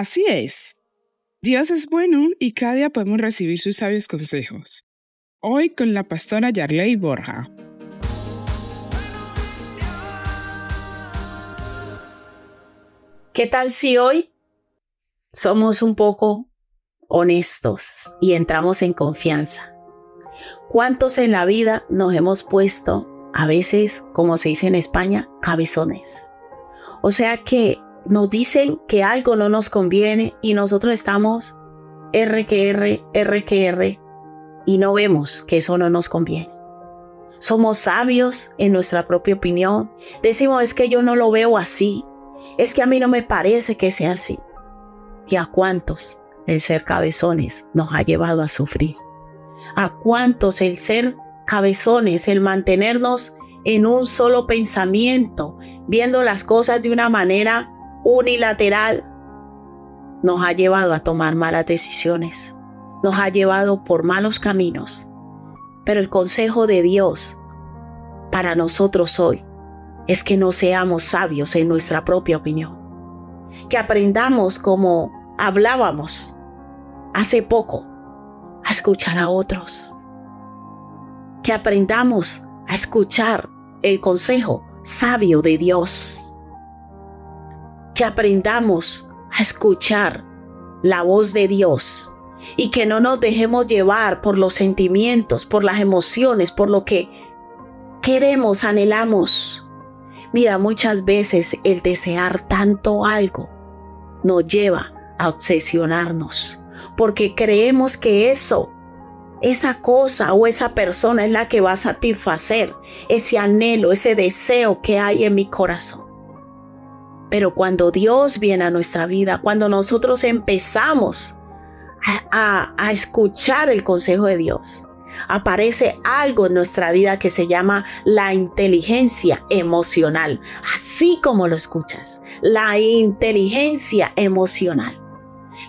Así es. Dios es bueno y cada día podemos recibir sus sabios consejos. Hoy con la pastora Yarley Borja. ¿Qué tal si hoy somos un poco honestos y entramos en confianza? ¿Cuántos en la vida nos hemos puesto, a veces, como se dice en España, cabezones? O sea que nos dicen que algo no nos conviene y nosotros estamos R que y no vemos que eso no nos conviene. Somos sabios en nuestra propia opinión. Decimos es que yo no lo veo así. Es que a mí no me parece que sea así. ¿Y a cuántos el ser cabezones nos ha llevado a sufrir? ¿A cuántos el ser cabezones, el mantenernos en un solo pensamiento, viendo las cosas de una manera unilateral, nos ha llevado a tomar malas decisiones? Nos ha llevado por malos caminos. Pero el consejo de Dios para nosotros hoy es que no seamos sabios en nuestra propia opinión. Que aprendamos como hablábamos hace poco a escuchar a otros. Que aprendamos a escuchar el consejo sabio de Dios. Que aprendamos a escuchar la voz de Dios y que no nos dejemos llevar por los sentimientos, por las emociones, por lo que queremos, anhelamos. Mira, muchas veces el desear tanto algo nos lleva a obsesionarnos, porque creemos que eso, esa cosa o esa persona es la que va a satisfacer ese anhelo, ese deseo que hay en mi corazón. Pero cuando Dios viene a nuestra vida, cuando nosotros empezamos a, escuchar el consejo de Dios, aparece algo en nuestra vida que se llama la inteligencia emocional, así como lo escuchas, la inteligencia emocional.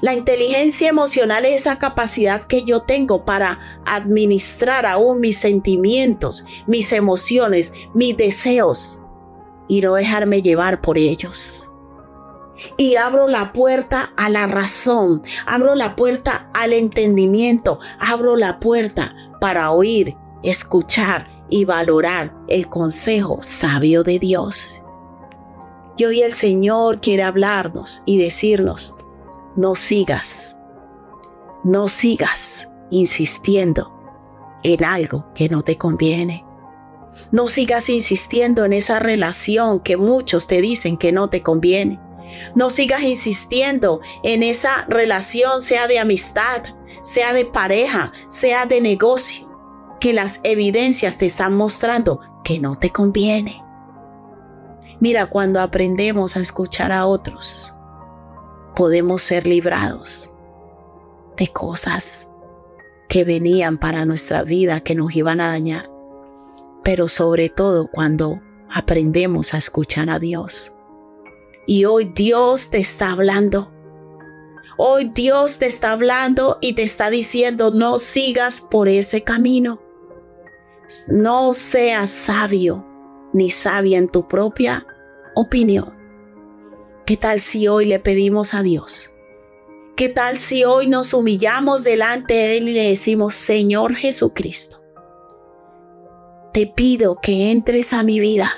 La inteligencia emocional es esa capacidad que yo tengo para administrar aún mis sentimientos, mis emociones, mis deseos y no dejarme llevar por ellos y abro la puerta a la razón, abro la puerta al entendimiento, abro la puerta para oír, escuchar y valorar el consejo sabio de Dios. Y hoy el Señor quiere hablarnos y decirnos, no sigas, no sigas insistiendo en algo que no te conviene. No sigas insistiendo en esa relación que muchos te dicen que no te conviene. No sigas insistiendo en esa relación, sea de amistad, sea de pareja, sea de negocio, que las evidencias te están mostrando que no te conviene. Mira, cuando aprendemos a escuchar a otros, podemos ser librados de cosas que venían para nuestra vida, que nos iban a dañar. Pero sobre todo cuando aprendemos a escuchar a Dios y hoy Dios te está hablando. Hoy Dios te está hablando y te está diciendo, no sigas por ese camino. No seas sabio ni sabia en tu propia opinión. ¿Qué tal si hoy le pedimos a Dios? ¿Qué tal si hoy nos humillamos delante de Él y le decimos, Señor Jesucristo, te pido que entres a mi vida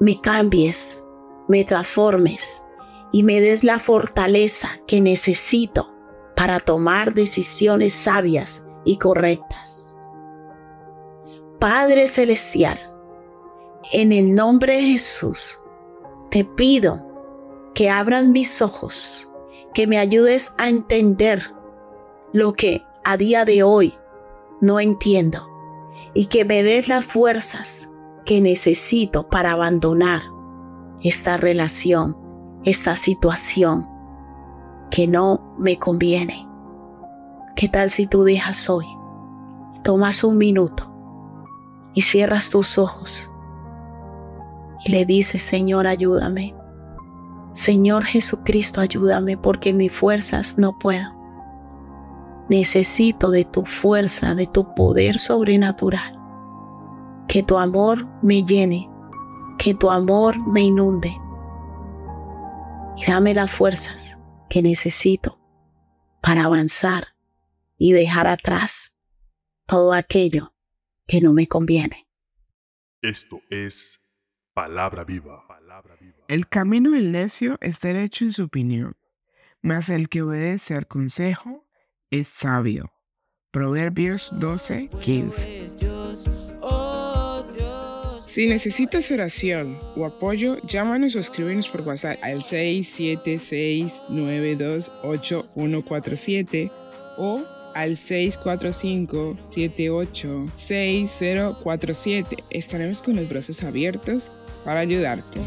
me cambies, me transformes y me des la fortaleza que necesito para tomar decisiones sabias y correctas. Padre Celestial, en el nombre de Jesús, te pido que abras mis ojos, que me ayudes a entender lo que a día de hoy no entiendo y que me des las fuerzas que necesito para abandonar esta relación, esta situación que no me conviene. ¿Qué tal si tú dejas hoy? Tomas un minuto y cierras tus ojos y le dices, Señor, ayúdame. Señor Jesucristo, ayúdame porque mis fuerzas no puedo. Necesito de tu fuerza, de tu poder sobrenatural. Que tu amor me llene, que tu amor me inunde. Y dame las fuerzas que necesito para avanzar y dejar atrás todo aquello que no me conviene. Esto es palabra viva. El camino del necio es derecho en su opinión, mas el que obedece al consejo es sabio. Proverbios 12, 15. Si necesitas oración o apoyo, llámanos o escríbenos por WhatsApp al 676-928-147 o al 645-786047. Estaremos con los brazos abiertos para ayudarte.